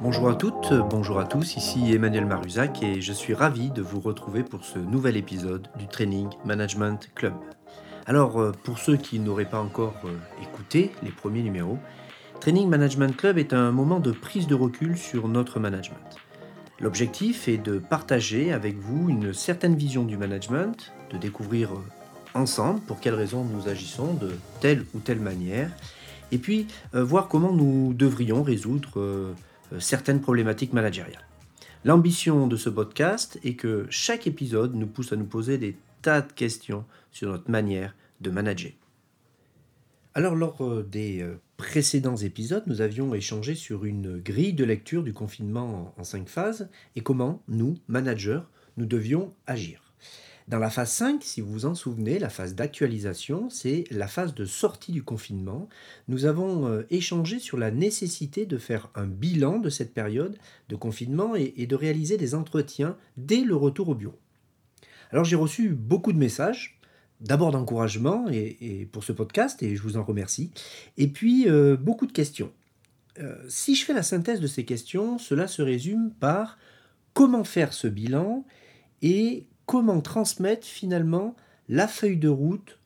Bonjour à toutes, bonjour à tous, ici Emmanuel Maruzac et je suis ravi de vous retrouver pour ce nouvel épisode du Training Management Club. Alors, euh, pour ceux qui n'auraient pas encore euh, écouté les premiers numéros, Training Management Club est un moment de prise de recul sur notre management. L'objectif est de partager avec vous une certaine vision du management, de découvrir ensemble pour quelles raisons nous agissons de telle ou telle manière, et puis voir comment nous devrions résoudre certaines problématiques managériales. L'ambition de ce podcast est que chaque épisode nous pousse à nous poser des tas de questions sur notre manière de manager. Alors lors euh, des euh, précédents épisodes, nous avions échangé sur une grille de lecture du confinement en cinq phases et comment nous, managers, nous devions agir. Dans la phase 5, si vous vous en souvenez, la phase d'actualisation, c'est la phase de sortie du confinement. Nous avons euh, échangé sur la nécessité de faire un bilan de cette période de confinement et de réaliser des entretiens dès le retour au bureau. Alors j'ai reçu beaucoup de messages, d'abord d'encouragement et, pour ce podcast, et je vous en remercie, et puis euh, beaucoup de questions. Euh, si je fais la synthèse de ces questions, cela se résume par comment faire ce bilan et comment transmettre finalement la feuille de route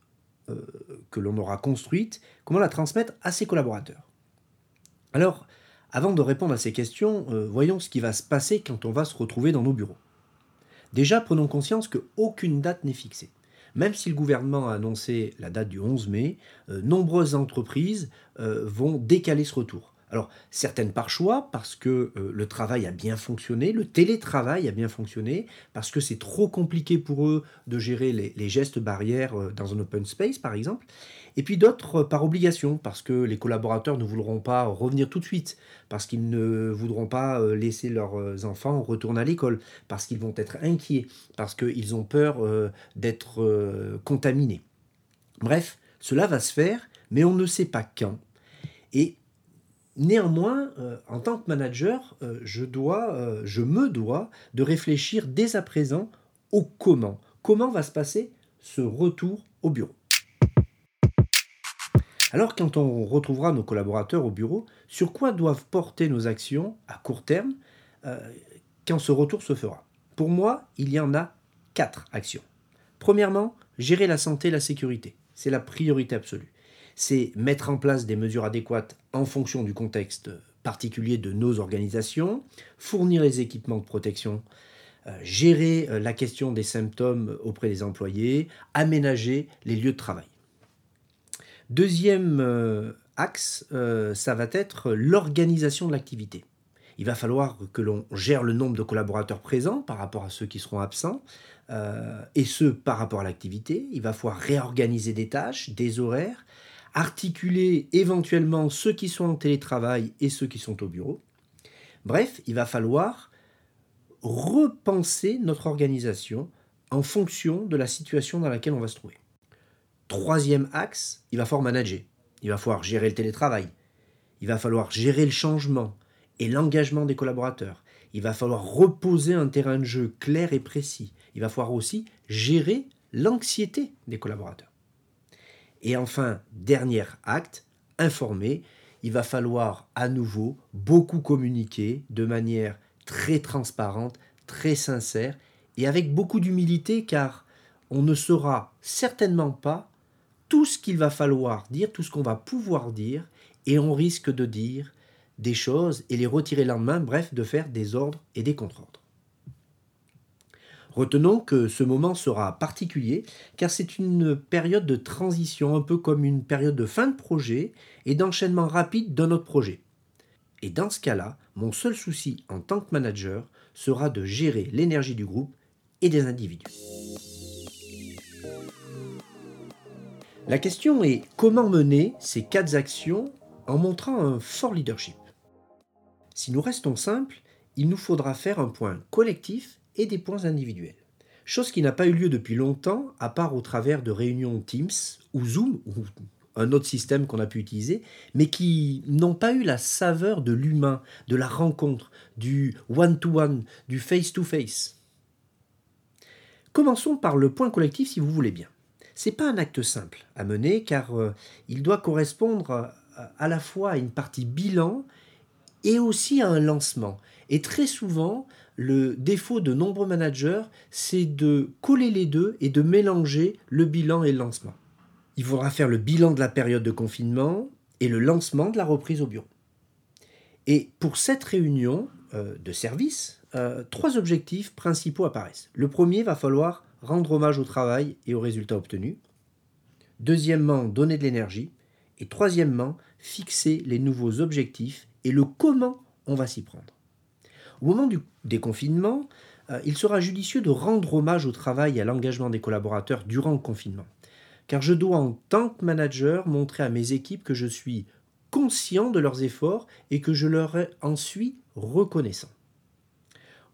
euh, que l'on aura construite, comment la transmettre à ses collaborateurs. Alors, avant de répondre à ces questions, voyons ce qui va se passer quand on va se retrouver dans nos bureaux. Déjà, prenons conscience qu'aucune date n'est fixée. Même si le gouvernement a annoncé la date du 11 mai, euh, nombreuses entreprises euh, vont décaler ce retour. Alors, certaines par choix, parce que euh, le travail a bien fonctionné, le télétravail a bien fonctionné, parce que c'est trop compliqué pour eux de gérer les, gestes barrières euh, dans un open space, par exemple. Et puis d'autres euh, par obligation, parce que les collaborateurs ne voudront pas revenir tout de suite, parce qu'ils ne voudront pas laisser leurs enfants retourner à l'école, parce qu'ils vont être inquiets, parce qu'ils ont peur d'être contaminés. Bref, cela va se faire, mais on ne sait pas quand. Et Néanmoins, euh, en tant que manager, euh, je, dois, euh, je me dois de réfléchir dès à présent au comment. Comment va se passer ce retour au bureau? Alors quand on retrouvera nos collaborateurs au bureau, sur quoi doivent porter nos actions à court terme quand ce retour se fera? Pour moi, il y en a quatre actions. Premièrement, gérer la santé et la sécurité. C'est la priorité absolue c'est mettre en place des mesures adéquates en fonction du contexte particulier de nos organisations, fournir les équipements de protection, euh, gérer euh, la question des symptômes auprès des employés, aménager les lieux de travail. Deuxième euh, axe, ça va être l'organisation de l'activité. Il va falloir que l'on gère le nombre de collaborateurs présents par rapport à ceux qui seront absents, et ce par rapport à l'activité. Il va falloir réorganiser des tâches, des horaires, articuler éventuellement ceux qui sont en télétravail et ceux qui sont au bureau. Bref, il va falloir repenser notre organisation en fonction de la situation dans laquelle on va se trouver. Troisième axe, il va falloir manager. Il va falloir gérer le télétravail. Il va falloir gérer le changement et l'engagement des collaborateurs. Il va falloir reposer un terrain de jeu clair et précis. Il va falloir aussi gérer l'anxiété des collaborateurs. Et enfin, dernier acte, informer. Il va falloir à nouveau beaucoup communiquer de manière très transparente, très sincère et avec beaucoup d'humilité car on ne saura certainement pas tout ce qu'il va falloir dire, tout ce qu'on va pouvoir dire et on risque de dire des choses et les retirer le lendemain, bref, de faire des ordres et des contre-ordres. Retenons que ce moment sera particulier car c'est une période de transition, un peu comme une période de fin de projet et d'enchaînement rapide d'un autre projet. Et dans ce cas-là, mon seul souci en tant que manager sera de gérer l'énergie du groupe et des individus. La question est comment mener ces quatre actions en montrant un fort leadership? Si nous restons simples, il nous faudra faire un point collectif et des points individuels. Chose qui n'a pas eu lieu depuis longtemps, à part au travers de réunions Teams ou Zoom, ou un autre système qu'on a pu utiliser, mais qui n'ont pas eu la saveur de l'humain, de la rencontre, du one-to-one, du face-to-face. Commençons par le point collectif si vous voulez bien. Ce n'est pas un acte simple à mener car euh, il doit correspondre à la fois à une partie bilan et aussi à un lancement. Et très souvent, le défaut de nombreux managers, c'est de coller les deux et de mélanger le bilan et le lancement. Il faudra faire le bilan de la période de confinement et le lancement de la reprise au bureau. Et pour cette réunion euh, de service, euh, trois objectifs principaux apparaissent. Le premier, va falloir rendre hommage au travail et aux résultats obtenus. Deuxièmement, donner de l'énergie. Et troisièmement, fixer les nouveaux objectifs et le comment on va s'y prendre. Au moment du déconfinement, euh, il sera judicieux de rendre hommage au travail et à l'engagement des collaborateurs durant le confinement. Car je dois en tant que manager montrer à mes équipes que je suis conscient de leurs efforts et que je leur en suis reconnaissant.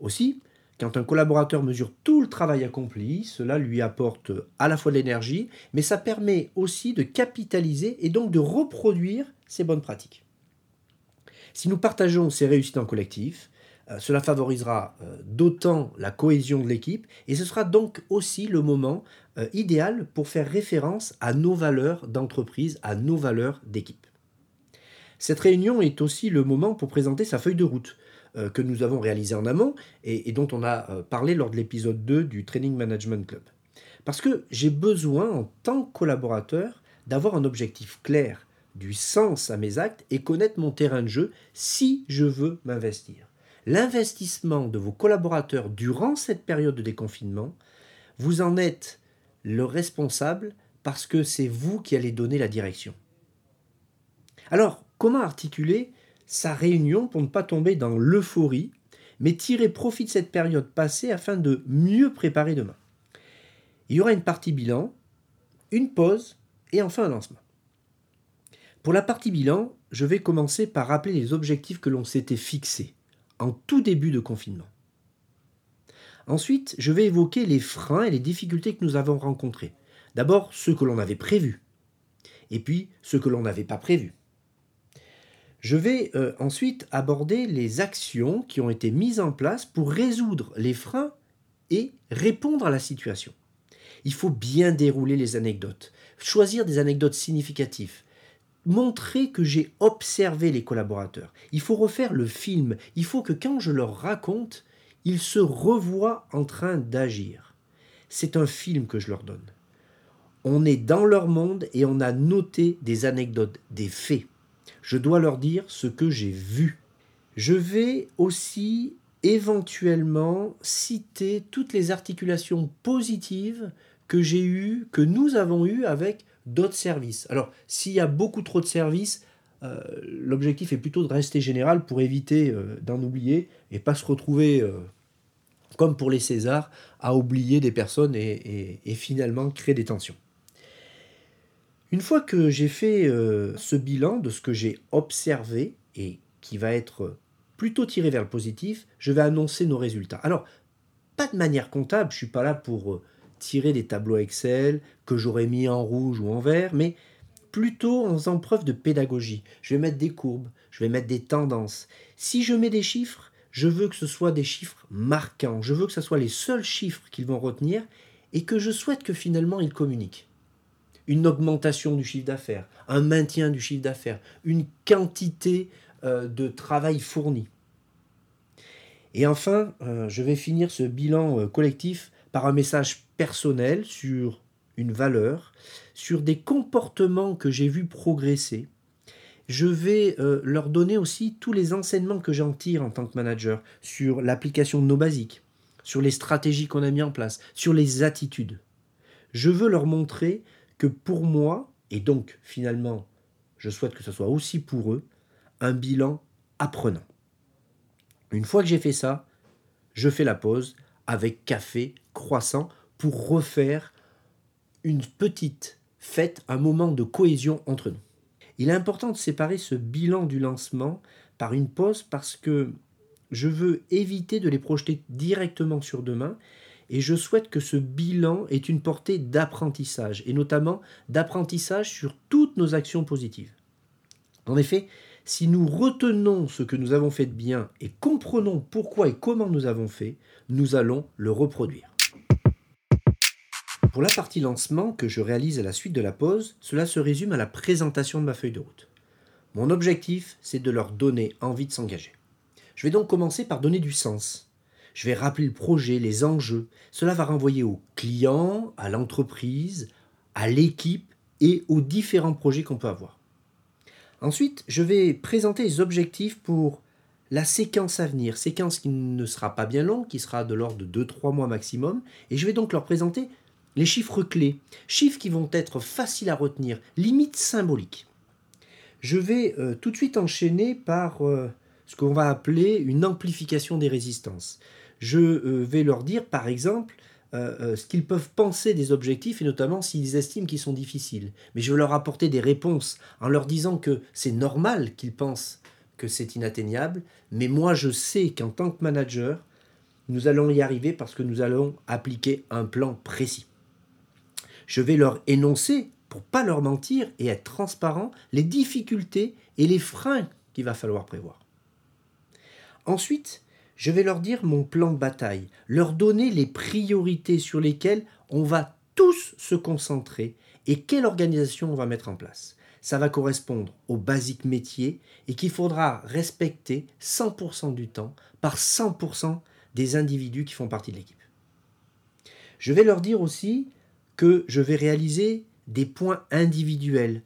Aussi, quand un collaborateur mesure tout le travail accompli, cela lui apporte à la fois de l'énergie, mais ça permet aussi de capitaliser et donc de reproduire ces bonnes pratiques. Si nous partageons ces réussites en collectif, cela favorisera euh, d'autant la cohésion de l'équipe et ce sera donc aussi le moment euh, idéal pour faire référence à nos valeurs d'entreprise, à nos valeurs d'équipe. Cette réunion est aussi le moment pour présenter sa feuille de route que nous avons réalisée en amont et, dont on a parlé lors de l'épisode 2 du Training Management Club. Parce que j'ai besoin en tant que collaborateur d'avoir un objectif clair, du sens à mes actes et connaître mon terrain de jeu si je veux m'investir l'investissement de vos collaborateurs durant cette période de déconfinement, vous en êtes le responsable parce que c'est vous qui allez donner la direction. Alors, comment articuler sa réunion pour ne pas tomber dans l'euphorie, mais tirer profit de cette période passée afin de mieux préparer demain? Il y aura une partie bilan, une pause et enfin un lancement. Pour la partie bilan, je vais commencer par rappeler les objectifs que l'on s'était fixés en tout début de confinement. Ensuite, je vais évoquer les freins et les difficultés que nous avons rencontrés. D'abord, ceux que l'on avait prévus, et puis ceux que l'on n'avait pas prévus. Je vais euh, ensuite aborder les actions qui ont été mises en place pour résoudre les freins et répondre à la situation. Il faut bien dérouler les anecdotes, choisir des anecdotes significatives, montrer que j'ai observé les collaborateurs. Il faut refaire le film. Il faut que quand je leur raconte, ils se revoient en train d'agir. C'est un film que je leur donne. On est dans leur monde et on a noté des anecdotes, des faits. Je dois leur dire ce que j'ai vu. Je vais aussi éventuellement citer toutes les articulations positives que j'ai eues, que nous avons eues avec d'autres services. Alors, s'il y a beaucoup trop de services, euh, l'objectif est plutôt de rester général pour éviter euh, d'en oublier et pas se retrouver, euh, comme pour les Césars, à oublier des personnes et, et finalement créer des tensions. Une fois que j'ai fait ce bilan de ce que j'ai observé et qui va être plutôt tiré vers le positif, je vais annoncer nos résultats. Alors, pas de manière comptable, je ne suis pas là pour tirer des tableaux Excel que j'aurais mis en rouge ou en vert, mais plutôt en faisant preuve de pédagogie. Je vais mettre des courbes, je vais mettre des tendances. Si je mets des chiffres, je veux que ce soit des chiffres marquants, je veux que ce soit les seuls chiffres qu'ils vont retenir et que je souhaite que finalement ils communiquent. Une augmentation du chiffre d'affaires, un maintien du chiffre d'affaires, une quantité euh, de travail fourni. Et enfin, euh, je vais finir ce bilan euh, collectif par un message personnel sur une valeur, sur des comportements que j'ai vus progresser. Je vais euh, leur donner aussi tous les enseignements que j'en tire en tant que manager sur l'application de nos basiques, sur les stratégies qu'on a mis en place, sur les attitudes. Je veux leur montrer que pour moi, et donc finalement, je souhaite que ce soit aussi pour eux, un bilan apprenant. Une fois que j'ai fait ça, je fais la pause avec café, croissant, pour refaire une petite fête, un moment de cohésion entre nous. Il est important de séparer ce bilan du lancement par une pause parce que je veux éviter de les projeter directement sur demain et je souhaite que ce bilan ait une portée d'apprentissage et notamment d'apprentissage sur toutes nos actions positives. En effet, si nous retenons ce que nous avons fait de bien et comprenons pourquoi et comment nous avons fait, nous allons le reproduire. Pour la partie lancement que je réalise à la suite de la pause, cela se résume à la présentation de ma feuille de route. Mon objectif, c'est de leur donner envie de s'engager. Je vais donc commencer par donner du sens. Je vais rappeler le projet, les enjeux. Cela va renvoyer au client, à l'entreprise, à l'équipe et aux différents projets qu'on peut avoir. Ensuite, je vais présenter les objectifs pour la séquence à venir, séquence qui ne sera pas bien longue, qui sera de l'ordre de 2-3 mois maximum, et je vais donc leur présenter les chiffres clés, chiffres qui vont être faciles à retenir, limite symboliques. Je vais euh, tout de suite enchaîner par euh, ce qu'on va appeler une amplification des résistances. Je euh, vais leur dire par exemple ce qu'ils peuvent penser des objectifs et notamment s'ils estiment qu'ils sont difficiles. Mais je vais leur apporter des réponses en leur disant que c'est normal qu'ils pensent que c'est inatteignable, mais moi je sais qu'en tant que manager, nous allons y arriver parce que nous allons appliquer un plan précis. Je vais leur énoncer, pour pas leur mentir et être transparent, les difficultés et les freins qu'il va falloir prévoir. Ensuite, je vais leur dire mon plan de bataille, leur donner les priorités sur lesquelles on va tous se concentrer et quelle organisation on va mettre en place ça va correspondre au basique métier et qu'il faudra respecter 100% du temps par 100% des individus qui font partie de l'équipe. Je vais leur dire aussi que je vais réaliser des points individuels,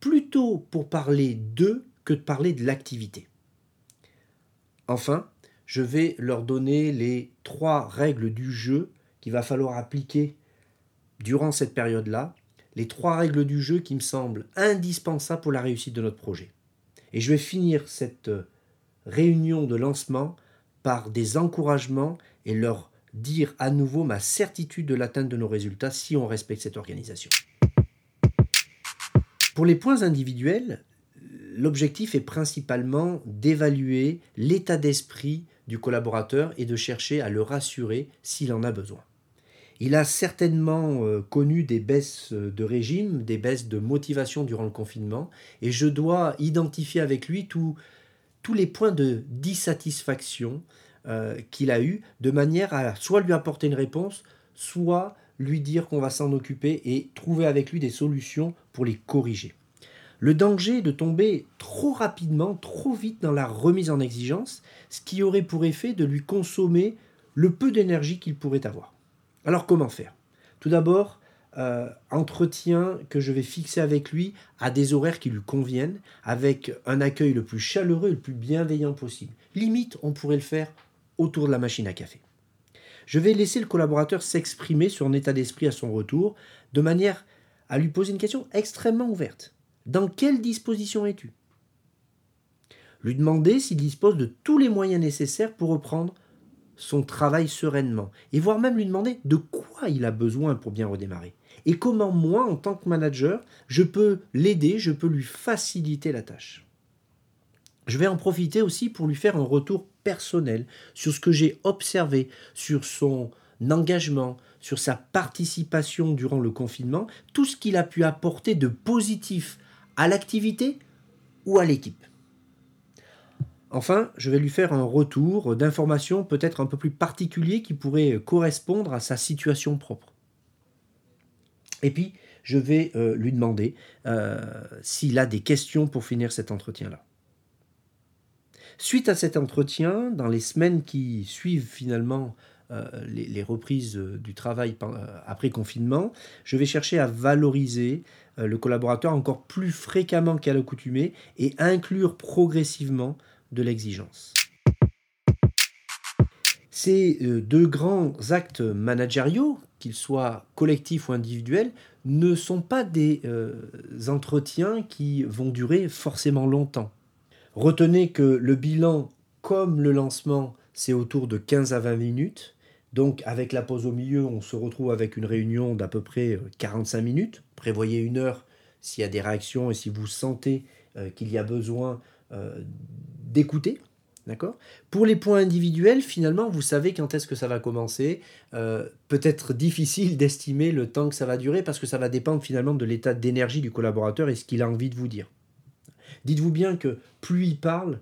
plutôt pour parler d'eux que de parler de l'activité. Enfin, je vais leur donner les trois règles du jeu qu'il va falloir appliquer durant cette période-là les trois règles du jeu qui me semblent indispensables pour la réussite de notre projet. Et je vais finir cette euh, réunion de lancement par des encouragements et leur dire à nouveau ma certitude de l'atteinte de nos résultats si on respecte cette organisation. Pour les points individuels, l'objectif est principalement d'évaluer l'état d'esprit du collaborateur et de chercher à le rassurer s'il en a besoin. Il a certainement euh, connu des baisses de régime, des baisses de motivation durant le confinement, et je dois identifier avec lui tous les points de dissatisfaction euh, qu'il a eu, de manière à soit lui apporter une réponse, soit lui dire qu'on va s'en occuper et trouver avec lui des solutions pour les corriger. Le danger est de tomber trop rapidement, trop vite dans la remise en exigence, ce qui aurait pour effet de lui consommer le peu d'énergie qu'il pourrait avoir. Alors comment faire? Tout d'abord, euh, entretien que je vais fixer avec lui à des horaires qui lui conviennent, avec un accueil le plus chaleureux et le plus bienveillant possible. Limite, on pourrait le faire autour de la machine à café. Je vais laisser le collaborateur s'exprimer sur son état d'esprit à son retour, de manière à lui poser une question extrêmement ouverte. Dans quelle disposition es-tu? Lui demander s'il dispose de tous les moyens nécessaires pour reprendre son travail sereinement et voire même lui demander de quoi il a besoin pour bien redémarrer et comment moi, en tant que manager, je peux l'aider, je peux lui faciliter la tâche. Je vais en profiter aussi pour lui faire un retour personnel sur ce que j'ai observé, sur son engagement, sur sa participation durant le confinement, tout ce qu'il a pu apporter de positif à l'activité ou à l'équipe. Enfin, je vais lui faire un retour d'informations peut-être un peu plus particulier qui pourrait correspondre à sa situation propre. Et puis, je vais euh, lui demander euh, s'il a des questions pour finir cet entretien-là. Suite à cet entretien, dans les semaines qui suivent finalement euh, les, reprises du travail après confinement, je vais chercher à valoriser le collaborateur encore plus fréquemment qu'à l'accoutumée et inclure progressivement de l'exigence. Ces euh, deux grands actes managériaux, qu'ils soient collectifs ou individuels, ne sont pas des euh, entretiens qui vont durer forcément longtemps. Retenez que le bilan, comme le lancement, c'est autour de 15 à 20 minutes. Donc avec la pause au milieu, on se retrouve avec une réunion d'à peu près 45 euh, minutes. Prévoyez une heure s'il y a des réactions et si vous sentez qu'il y a besoin d'écouter. D'accord? Pour les points individuels, finalement, vous savez quand est-ce que ça va commencer. Euh, peut-être difficile d'estimer le temps que ça va durer parce que ça va dépendre finalement de l'état d'énergie du collaborateur et ce qu'il a envie de vous dire. Dites-vous bien que plus il parle,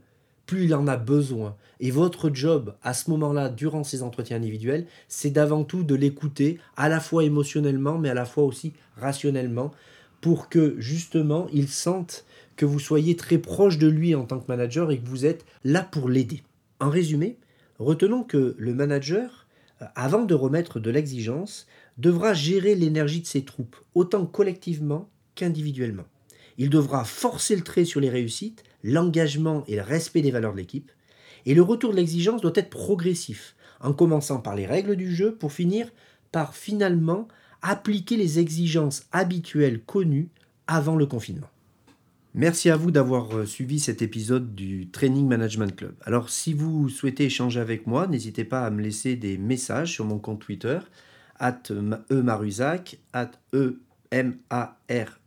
plus il en a besoin. Et votre job à ce moment-là, durant ces entretiens individuels, c'est d'avant tout de l'écouter, à la fois émotionnellement, mais à la fois aussi rationnellement, pour que justement il sente que vous soyez très proche de lui en tant que manager et que vous êtes là pour l'aider. En résumé, retenons que le manager, euh, avant de remettre de l'exigence, devra gérer l'énergie de ses troupes, autant collectivement qu'individuellement. Il devra forcer le trait sur les réussites, l'engagement et le respect des valeurs de l'équipe. Et le retour de l'exigence doit être progressif, en commençant par les règles du jeu pour finir par finalement appliquer les exigences habituelles connues avant le confinement. Merci à vous d'avoir euh, suivi cet épisode du Training Management Club. Alors si vous souhaitez échanger avec moi, n'hésitez pas à me laisser des messages sur mon compte Twitter, at emaruzac, at e m a r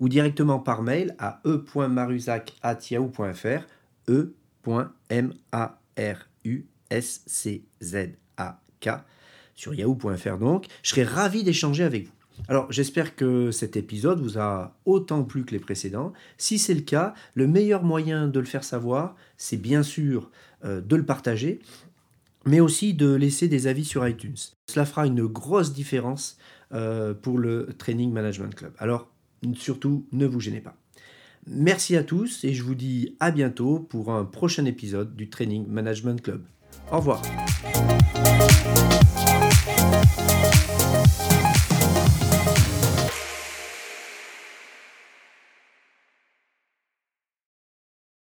ou directement par mail à e.maruzac.yahoo.fr e.m-a-r-u-s-c-z-a-k sur yahoo.fr donc. Je serais ravi d'échanger avec vous. Alors j'espère que cet épisode vous a autant plu que les précédents. Si c'est le cas, le meilleur moyen de le faire savoir, c'est bien sûr euh, de le partager, mais aussi de laisser des avis sur iTunes. Cela fera une grosse différence euh, pour le Training Management Club. Alors surtout, ne vous gênez pas. Merci à tous et je vous dis à bientôt pour un prochain épisode du Training Management Club. Au revoir.